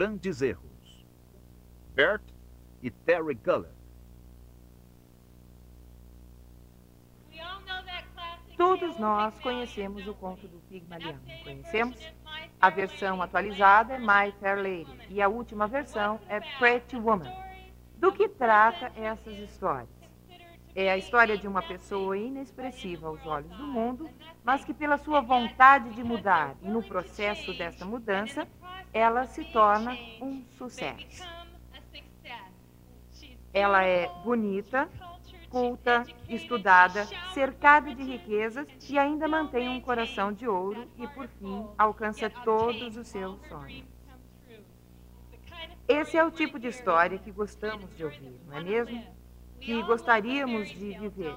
Grandes erros. Bert e Terry Guller. Todos nós conhecemos o conto do Pigmalion. Conhecemos? A versão atualizada é My Fair Lady e a última versão é Pretty Woman. Do que trata essas histórias? É a história de uma pessoa inexpressiva aos olhos do mundo, mas que, pela sua vontade de mudar e no processo dessa mudança, ela se torna um sucesso. Ela é bonita, culta, estudada, cercada de riquezas e ainda mantém um coração de ouro e, por fim, alcança todos os seus sonhos. Esse é o tipo de história que gostamos de ouvir, não é mesmo? Que gostaríamos de viver.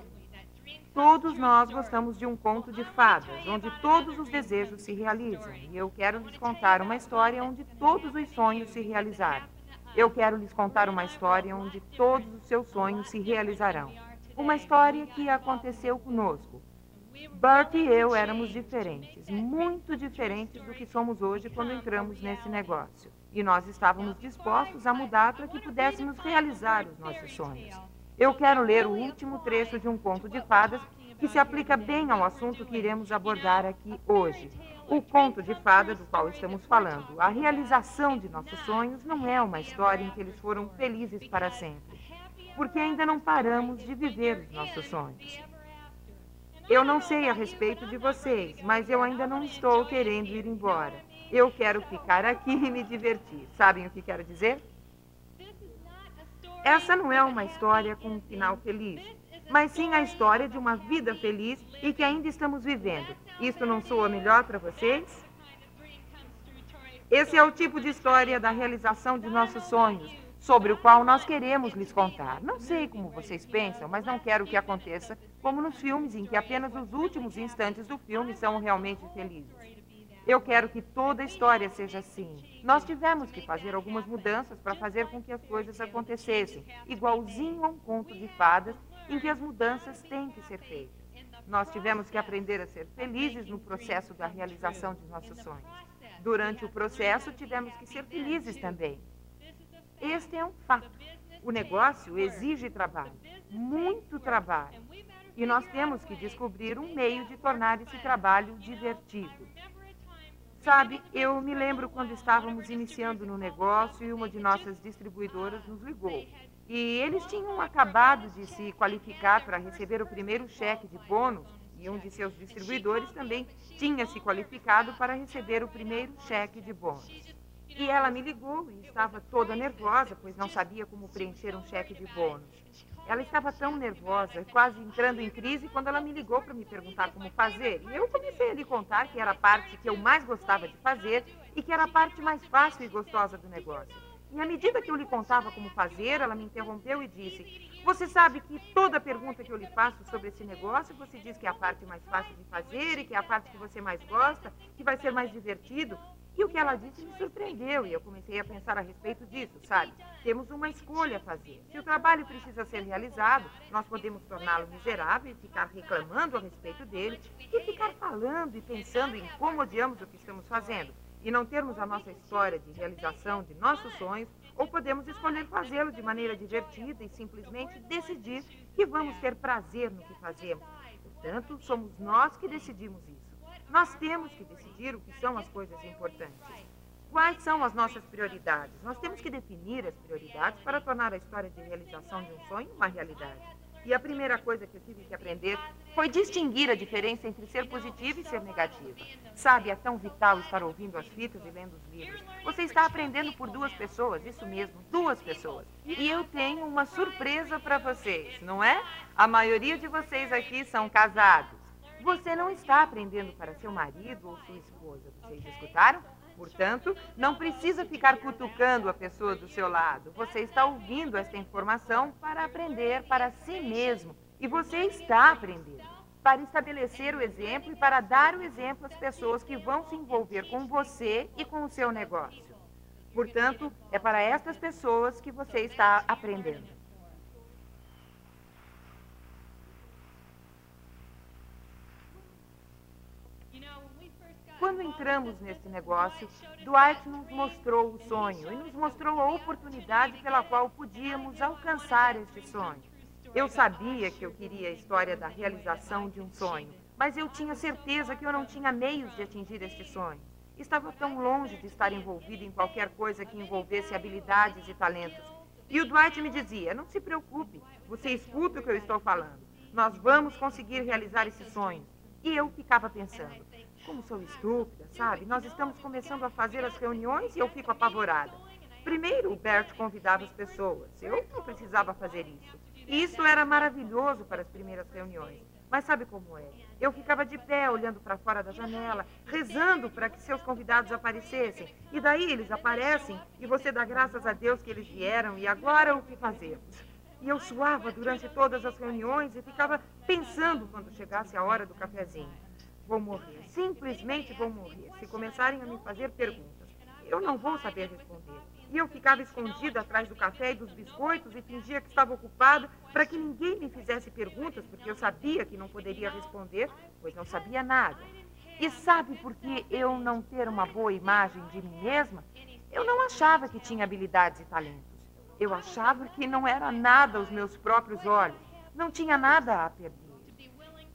Todos nós gostamos de um conto de fadas, onde todos os desejos se realizam. E eu quero lhes contar uma história onde todos os sonhos se realizaram. Eu quero lhes contar uma história onde todos os seus sonhos se realizarão. Uma história que aconteceu conosco. Bert e eu éramos diferentes, muito diferentes do que somos hoje quando entramos nesse negócio. E nós estávamos dispostos a mudar para que pudéssemos realizar os nossos sonhos. Eu quero ler o último trecho de um conto de fadas que se aplica bem ao assunto que iremos abordar aqui hoje. O conto de fada do qual estamos falando. A realização de nossos sonhos não é uma história em que eles foram felizes para sempre, porque ainda não paramos de viver os nossos sonhos. Eu não sei a respeito de vocês, mas eu ainda não estou querendo ir embora. Eu quero ficar aqui e me divertir. Sabem o que quero dizer? Essa não é uma história com um final feliz, mas sim a história de uma vida feliz e que ainda estamos vivendo. Isso não soa melhor para vocês? Esse é o tipo de história da realização de nossos sonhos, sobre o qual nós queremos lhes contar. Não sei como vocês pensam, mas não quero que aconteça como nos filmes, em que apenas os últimos instantes do filme são realmente felizes. Eu quero que toda a história seja assim. Nós tivemos que fazer algumas mudanças para fazer com que as coisas acontecessem, igualzinho a um conto de fadas em que as mudanças têm que ser feitas. Nós tivemos que aprender a ser felizes no processo da realização de nossos sonhos. Durante o processo, tivemos que ser felizes também. Este é um fato. O negócio exige trabalho, muito trabalho. E nós temos que descobrir um meio de tornar esse trabalho divertido. Sabe, eu me lembro quando estávamos iniciando no negócio e uma de nossas distribuidoras nos ligou. E eles tinham acabado de se qualificar para receber o primeiro cheque de bônus e um de seus distribuidores também tinha se qualificado para receber o primeiro cheque de bônus. E ela me ligou e estava toda nervosa, pois não sabia como preencher um cheque de bônus. Ela estava tão nervosa, quase entrando em crise, quando ela me ligou para me perguntar como fazer. E eu comecei a lhe contar que era a parte que eu mais gostava de fazer e que era a parte mais fácil e gostosa do negócio. E à medida que eu lhe contava como fazer, ela me interrompeu e disse: Você sabe que toda pergunta que eu lhe faço sobre esse negócio, você diz que é a parte mais fácil de fazer e que é a parte que você mais gosta, que vai ser mais divertido. E o que ela disse me surpreendeu e eu comecei a pensar a respeito disso, sabe? Temos uma escolha a fazer. Se o trabalho precisa ser realizado, nós podemos torná-lo miserável e ficar reclamando a respeito dele e ficar falando e pensando em como odiamos o que estamos fazendo e não termos a nossa história de realização de nossos sonhos, ou podemos escolher fazê-lo de maneira divertida e simplesmente decidir que vamos ter prazer no que fazemos. Portanto, somos nós que decidimos isso. Nós temos que decidir o que são as coisas importantes. Quais são as nossas prioridades? Nós temos que definir as prioridades para tornar a história de realização de um sonho uma realidade. E a primeira coisa que eu tive que aprender foi distinguir a diferença entre ser positiva e ser negativa. Sabe, é tão vital estar ouvindo as fitas e lendo os livros. Você está aprendendo por duas pessoas, isso mesmo, duas pessoas. E eu tenho uma surpresa para vocês, não é? A maioria de vocês aqui são casados. Você não está aprendendo para seu marido ou sua esposa. Vocês escutaram? Portanto, não precisa ficar cutucando a pessoa do seu lado. Você está ouvindo esta informação para aprender para si mesmo. E você está aprendendo para estabelecer o exemplo e para dar o exemplo às pessoas que vão se envolver com você e com o seu negócio. Portanto, é para estas pessoas que você está aprendendo. Quando entramos neste negócio, Dwight nos mostrou o sonho e nos mostrou a oportunidade pela qual podíamos alcançar este sonho. Eu sabia que eu queria a história da realização de um sonho, mas eu tinha certeza que eu não tinha meios de atingir este sonho. Estava tão longe de estar envolvido em qualquer coisa que envolvesse habilidades e talentos. E o Dwight me dizia: Não se preocupe, você escuta o que eu estou falando. Nós vamos conseguir realizar esse sonho. E eu ficava pensando: Como sou estúpida, sabe? Nós estamos começando a fazer as reuniões e eu fico apavorada. Primeiro, o Bert convidava as pessoas. Eu não precisava fazer isso. E isso era maravilhoso para as primeiras reuniões. Mas sabe como é? Eu ficava de pé, olhando para fora da janela, rezando para que seus convidados aparecessem. E daí eles aparecem e você dá graças a Deus que eles vieram e agora o que fazemos? E eu suava durante todas as reuniões e ficava pensando quando chegasse a hora do cafezinho. Vou morrer, simplesmente vou morrer, se começarem a me fazer perguntas. Eu não vou saber responder. E eu ficava escondida atrás do café e dos biscoitos e fingia que estava ocupada para que ninguém me fizesse perguntas, porque eu sabia que não poderia responder, pois não sabia nada. E sabe por que eu não ter uma boa imagem de mim mesma? Eu não achava que tinha habilidades e talentos. Eu achava que não era nada aos meus próprios olhos. Não tinha nada a perder.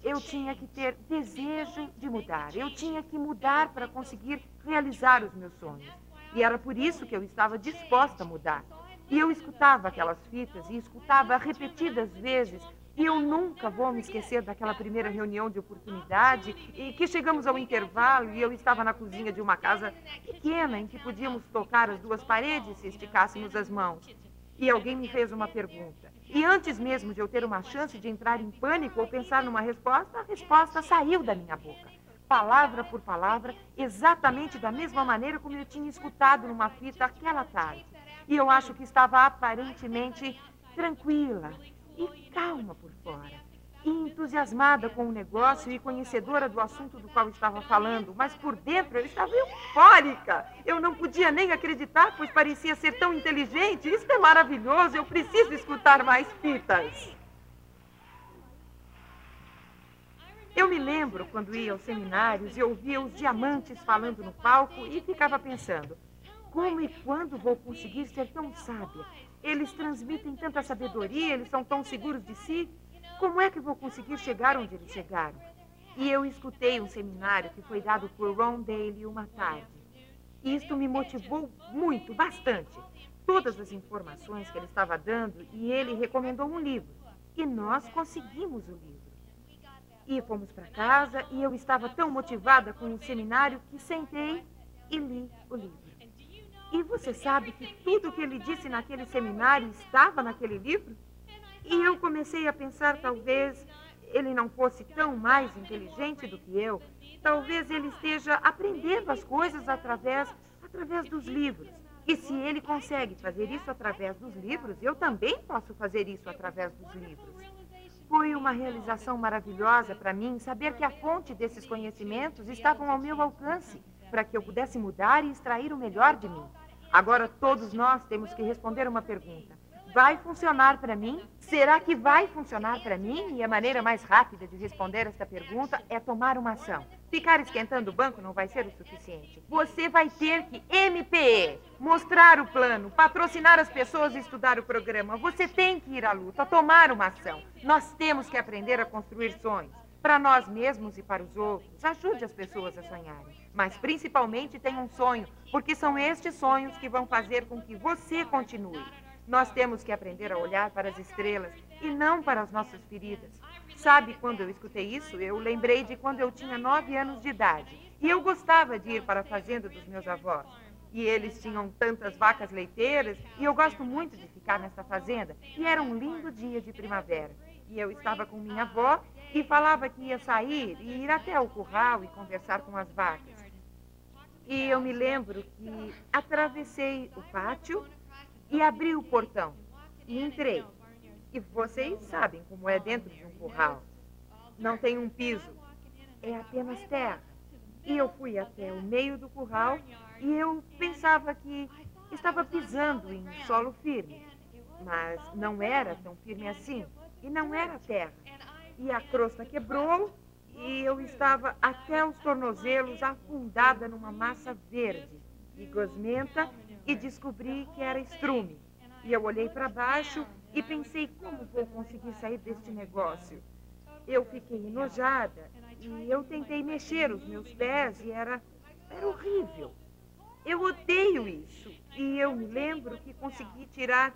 Eu tinha que ter desejo de mudar. Eu tinha que mudar para conseguir realizar os meus sonhos. E era por isso que eu estava disposta a mudar. E eu escutava aquelas fitas e escutava repetidas vezes. E eu nunca vou me esquecer daquela primeira reunião de oportunidade e que chegamos ao intervalo e eu estava na cozinha de uma casa pequena em que podíamos tocar as duas paredes se esticássemos as mãos. E alguém me fez uma pergunta. E antes mesmo de eu ter uma chance de entrar em pânico ou pensar numa resposta, a resposta saiu da minha boca palavra por palavra, exatamente da mesma maneira como eu tinha escutado numa fita aquela tarde. E eu acho que estava aparentemente tranquila e calma por fora. Entusiasmada com o negócio e conhecedora do assunto do qual estava falando, mas por dentro eu estava eufórica. Eu não podia nem acreditar, pois parecia ser tão inteligente. Isso é maravilhoso, eu preciso escutar mais fitas. Eu me lembro quando ia aos seminários e ouvia os diamantes falando no palco e ficava pensando: como e quando vou conseguir ser tão sábia? Eles transmitem tanta sabedoria, eles são tão seguros de si. Como é que vou conseguir chegar onde eles chegaram? E eu escutei um seminário que foi dado por Ron Daly uma tarde. E isto me motivou muito, bastante. Todas as informações que ele estava dando e ele recomendou um livro. E nós conseguimos o livro. E fomos para casa e eu estava tão motivada com o seminário que sentei e li o livro. E você sabe que tudo o que ele disse naquele seminário estava naquele livro? E eu comecei a pensar, talvez ele não fosse tão mais inteligente do que eu. Talvez ele esteja aprendendo as coisas através, através dos livros. E se ele consegue fazer isso através dos livros, eu também posso fazer isso através dos livros. Foi uma realização maravilhosa para mim saber que a fonte desses conhecimentos estavam ao meu alcance, para que eu pudesse mudar e extrair o melhor de mim. Agora todos nós temos que responder uma pergunta vai funcionar para mim? Será que vai funcionar para mim? E a maneira mais rápida de responder esta pergunta é tomar uma ação. Ficar esquentando o banco não vai ser o suficiente. Você vai ter que MPE, mostrar o plano, patrocinar as pessoas e estudar o programa. Você tem que ir à luta, tomar uma ação. Nós temos que aprender a construir sonhos. Para nós mesmos e para os outros. Ajude as pessoas a sonharem. Mas principalmente tenha um sonho, porque são estes sonhos que vão fazer com que você continue. Nós temos que aprender a olhar para as estrelas e não para as nossas feridas. Sabe, quando eu escutei isso, eu lembrei de quando eu tinha nove anos de idade. E eu gostava de ir para a fazenda dos meus avós. E eles tinham tantas vacas leiteiras, e eu gosto muito de ficar nessa fazenda. E era um lindo dia de primavera. E eu estava com minha avó e falava que ia sair e ir até o curral e conversar com as vacas. E eu me lembro que atravessei o pátio e abri o portão e entrei. E vocês sabem como é dentro de um curral. Não tem um piso, é apenas terra. E eu fui até o meio do curral e eu pensava que estava pisando em solo firme. Mas não era tão firme assim. E não era terra. E a crosta quebrou e eu estava até os tornozelos afundada numa massa verde e gosmenta e descobri que era estrume. E eu olhei para baixo e pensei como vou conseguir sair deste negócio. Eu fiquei enojada e eu tentei mexer os meus pés e era, era horrível. Eu odeio isso. E eu me lembro que consegui tirar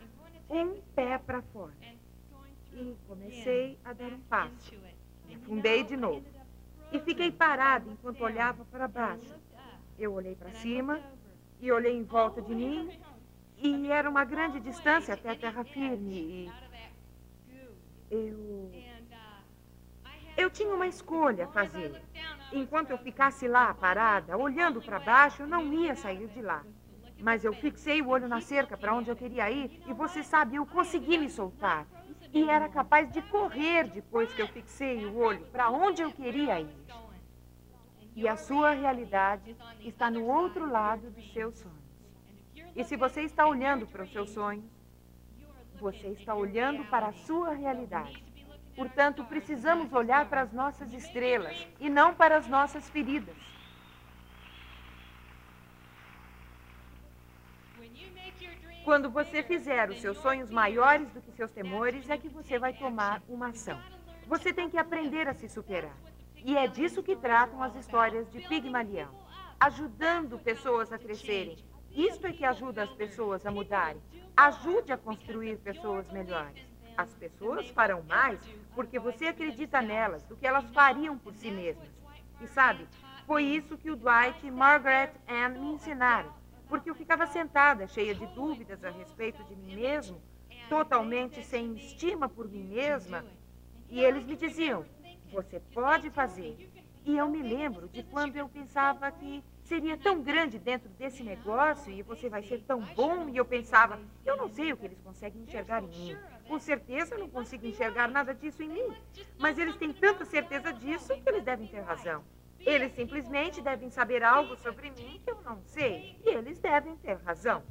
um pé para fora. E comecei a dar um passo. Me afundei de novo. E fiquei parada enquanto olhava para baixo. Eu olhei para cima e olhei em volta de mim. E era uma grande distância até a terra firme. E eu. Eu tinha uma escolha a fazer. Enquanto eu ficasse lá parada, olhando para baixo, eu não ia sair de lá. Mas eu fixei o olho na cerca para onde eu queria ir e você sabe, eu consegui me soltar. E era capaz de correr depois que eu fixei o olho para onde eu queria ir. E a sua realidade está no outro lado dos seus sonhos. E se você está olhando para os seus sonhos, você está olhando para a sua realidade. Portanto, precisamos olhar para as nossas estrelas e não para as nossas feridas. Quando você fizer os seus sonhos maiores do que seus temores, é que você vai tomar uma ação. Você tem que aprender a se superar. E é disso que tratam as histórias de Pigmalião. Ajudando pessoas a crescerem. Isto é que ajuda as pessoas a mudarem. Ajude a construir pessoas melhores. As pessoas farão mais porque você acredita nelas do que elas fariam por si mesmas. E sabe, foi isso que o Dwight e Margaret Ann me ensinaram porque eu ficava sentada, cheia de dúvidas a respeito de mim mesmo, totalmente sem estima por mim mesma, e eles me diziam: Você pode fazer. E eu me lembro de quando eu pensava que seria tão grande dentro desse negócio e você vai ser tão bom, e eu pensava: Eu não sei o que eles conseguem enxergar em mim. Com certeza eu não consigo enxergar nada disso em mim. Mas eles têm tanta certeza disso que eles devem ter razão. Eles simplesmente devem saber algo sobre mim que eu não sei. E eles devem ter razão.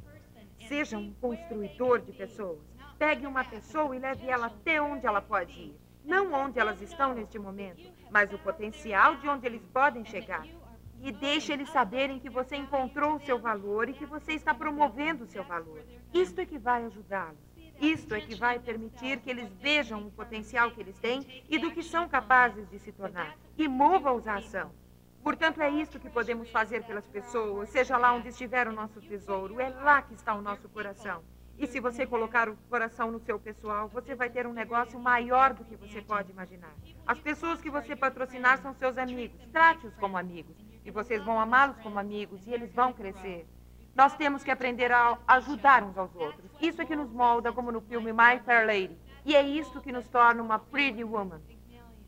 Seja um construidor de pessoas. Pegue uma pessoa e leve ela até onde ela pode ir. Não onde elas estão neste momento, mas o potencial de onde eles podem chegar. E deixe eles saberem que você encontrou o seu valor e que você está promovendo o seu valor. Isto é que vai ajudá-los. Isto é que vai permitir que eles vejam o potencial que eles têm e do que são capazes de se tornar. E mova-os à ação. Portanto, é isso que podemos fazer pelas pessoas, seja lá onde estiver o nosso tesouro, é lá que está o nosso coração. E se você colocar o coração no seu pessoal, você vai ter um negócio maior do que você pode imaginar. As pessoas que você patrocinar são seus amigos. Trate-os como amigos. E vocês vão amá-los como amigos e eles vão crescer. Nós temos que aprender a ajudar uns aos outros. Isso é que nos molda, como no filme My Fair Lady. E é isso que nos torna uma Pretty Woman.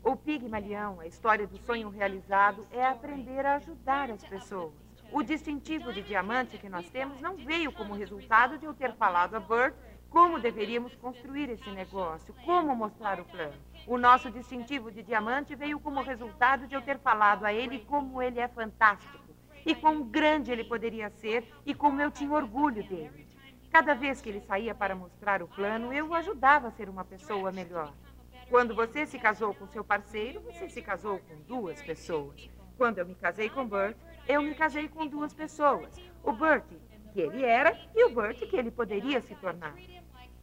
O Pigmalião, a história do sonho realizado, é aprender a ajudar as pessoas. O distintivo de diamante que nós temos não veio como resultado de eu ter falado a Bert como deveríamos construir esse negócio, como mostrar o plano. O nosso distintivo de diamante veio como resultado de eu ter falado a ele como ele é fantástico e quão grande ele poderia ser e como eu tinha orgulho dele. Cada vez que ele saía para mostrar o plano, eu o ajudava a ser uma pessoa melhor. Quando você se casou com seu parceiro, você se casou com duas pessoas. Quando eu me casei com Bert, eu me casei com duas pessoas. O Bert, que ele era, e o Bert, que ele poderia se tornar.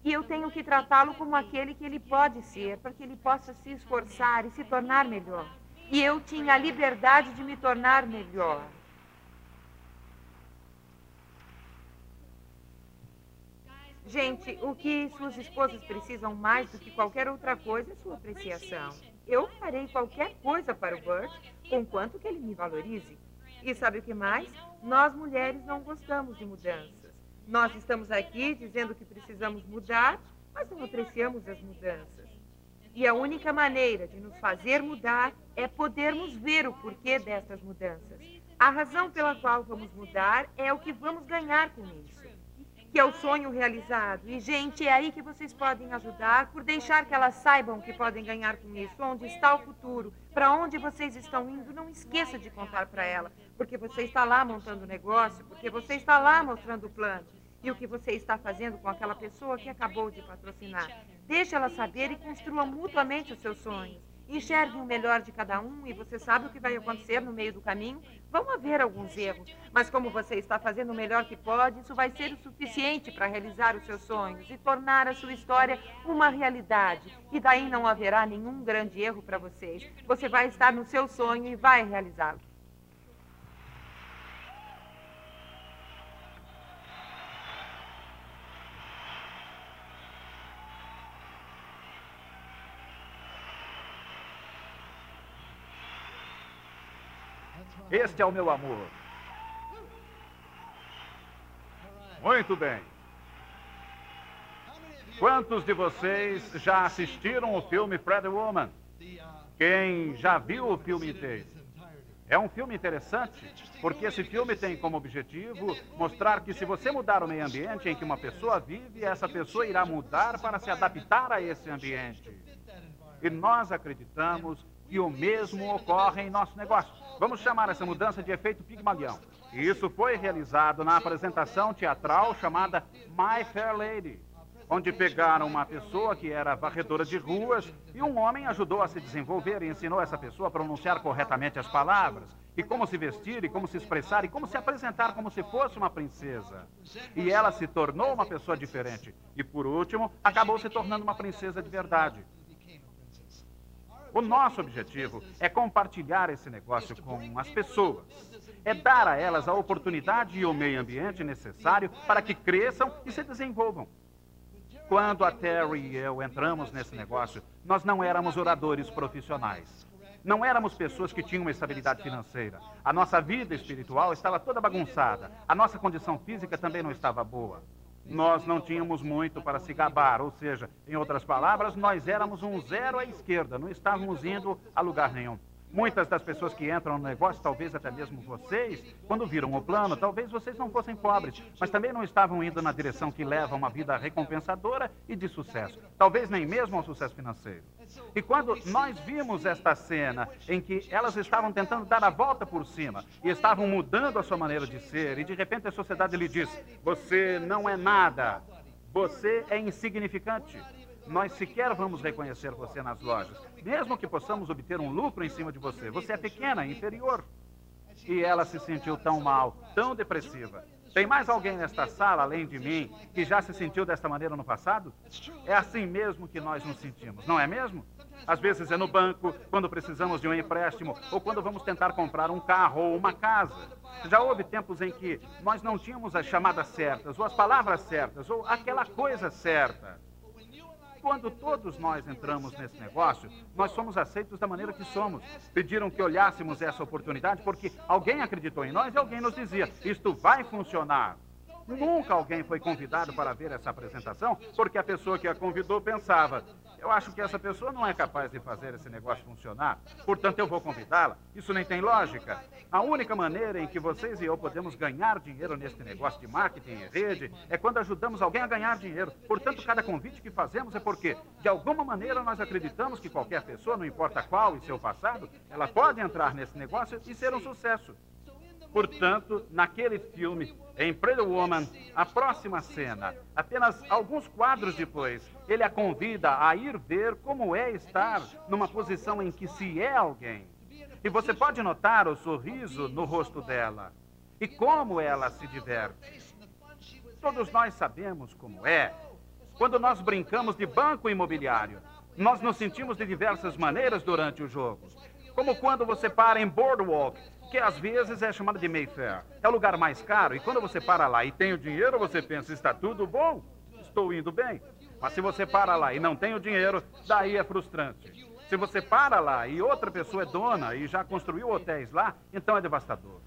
E eu tenho que tratá-lo como aquele que ele pode ser, para que ele possa se esforçar e se tornar melhor. E eu tinha a liberdade de me tornar melhor. Gente, o que suas esposas precisam mais do que qualquer outra coisa é sua apreciação. Eu farei qualquer coisa para o Bert, conquanto que ele me valorize. E sabe o que mais? Nós mulheres não gostamos de mudanças. Nós estamos aqui dizendo que precisamos mudar, mas não apreciamos as mudanças. E a única maneira de nos fazer mudar é podermos ver o porquê destas mudanças. A razão pela qual vamos mudar é o que vamos ganhar com isso que é o sonho realizado. E, gente, é aí que vocês podem ajudar por deixar que elas saibam que podem ganhar com isso, onde está o futuro, para onde vocês estão indo. Não esqueça de contar para ela, porque você está lá montando o negócio, porque você está lá mostrando o plano e o que você está fazendo com aquela pessoa que acabou de patrocinar. Deixe ela saber e construa mutuamente os seus sonhos. Enxergue o melhor de cada um e você sabe o que vai acontecer no meio do caminho. Vão haver alguns erros, mas como você está fazendo o melhor que pode, isso vai ser o suficiente para realizar os seus sonhos e tornar a sua história uma realidade. E daí não haverá nenhum grande erro para vocês. Você vai estar no seu sonho e vai realizá-lo. Este é o meu amor. Muito bem. Quantos de vocês já assistiram o filme Pretty Woman? Quem já viu o filme inteiro? É um filme interessante, porque esse filme tem como objetivo mostrar que se você mudar o meio ambiente em que uma pessoa vive, essa pessoa irá mudar para se adaptar a esse ambiente. E nós acreditamos que o mesmo ocorre em nosso negócio. Vamos chamar essa mudança de efeito Pigmalião. E isso foi realizado na apresentação teatral chamada My Fair Lady, onde pegaram uma pessoa que era varredora de ruas e um homem ajudou a se desenvolver e ensinou essa pessoa a pronunciar corretamente as palavras, e como se vestir, e como se expressar, e como se apresentar como se fosse uma princesa. E ela se tornou uma pessoa diferente. E por último, acabou se tornando uma princesa de verdade. O nosso objetivo é compartilhar esse negócio com as pessoas. É dar a elas a oportunidade e o meio ambiente necessário para que cresçam e se desenvolvam. Quando a Terry e eu entramos nesse negócio, nós não éramos oradores profissionais. Não éramos pessoas que tinham uma estabilidade financeira. A nossa vida espiritual estava toda bagunçada. A nossa condição física também não estava boa nós não tínhamos muito para se gabar, ou seja, em outras palavras, nós éramos um zero à esquerda, não estávamos indo a lugar nenhum. Muitas das pessoas que entram no negócio, talvez até mesmo vocês, quando viram o plano, talvez vocês não fossem pobres, mas também não estavam indo na direção que leva a uma vida recompensadora e de sucesso. Talvez nem mesmo ao sucesso financeiro. E quando nós vimos esta cena em que elas estavam tentando dar a volta por cima e estavam mudando a sua maneira de ser, e de repente a sociedade lhe diz: Você não é nada, você é insignificante nós sequer vamos reconhecer você nas lojas, mesmo que possamos obter um lucro em cima de você. Você é pequena, inferior. E ela se sentiu tão mal, tão depressiva. Tem mais alguém nesta sala, além de mim, que já se sentiu desta maneira no passado? É assim mesmo que nós nos sentimos, não é mesmo? Às vezes é no banco, quando precisamos de um empréstimo, ou quando vamos tentar comprar um carro ou uma casa. Já houve tempos em que nós não tínhamos as chamadas certas, ou as palavras certas, ou aquela coisa certa. Quando todos nós entramos nesse negócio, nós somos aceitos da maneira que somos. Pediram que olhássemos essa oportunidade porque alguém acreditou em nós e alguém nos dizia: isto vai funcionar. Nunca alguém foi convidado para ver essa apresentação porque a pessoa que a convidou pensava: eu acho que essa pessoa não é capaz de fazer esse negócio funcionar, portanto eu vou convidá-la. Isso nem tem lógica. A única maneira em que vocês e eu podemos ganhar dinheiro neste negócio de marketing e rede é quando ajudamos alguém a ganhar dinheiro. Portanto, cada convite que fazemos é porque, de alguma maneira, nós acreditamos que qualquer pessoa, não importa qual e seu passado, ela pode entrar nesse negócio e ser um sucesso. Portanto, naquele filme, em Pretty Woman, a próxima cena, apenas alguns quadros depois, ele a convida a ir ver como é estar numa posição em que se é alguém. E você pode notar o sorriso no rosto dela e como ela se diverte. Todos nós sabemos como é. Quando nós brincamos de banco imobiliário, nós nos sentimos de diversas maneiras durante o jogo. Como quando você para em Boardwalk que às vezes é chamada de Mayfair. É o lugar mais caro e quando você para lá e tem o dinheiro, você pensa, está tudo bom, estou indo bem. Mas se você para lá e não tem o dinheiro, daí é frustrante. Se você para lá e outra pessoa é dona e já construiu hotéis lá, então é devastador.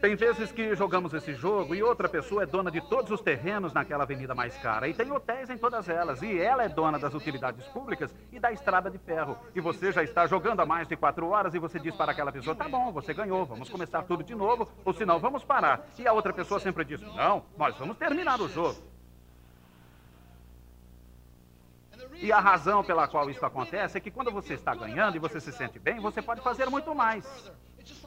Tem vezes que jogamos esse jogo e outra pessoa é dona de todos os terrenos naquela avenida mais cara. E tem hotéis em todas elas. E ela é dona das utilidades públicas e da estrada de ferro. E você já está jogando há mais de quatro horas e você diz para aquela pessoa: tá bom, você ganhou, vamos começar tudo de novo, ou senão vamos parar. E a outra pessoa sempre diz: não, nós vamos terminar o jogo. E a razão pela qual isso acontece é que quando você está ganhando e você se sente bem, você pode fazer muito mais.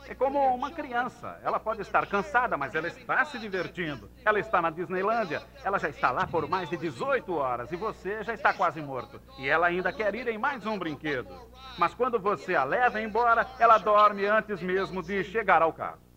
É como uma criança. Ela pode estar cansada, mas ela está se divertindo. Ela está na Disneylândia. Ela já está lá por mais de 18 horas e você já está quase morto. E ela ainda quer ir em mais um brinquedo. Mas quando você a leva embora, ela dorme antes mesmo de chegar ao carro.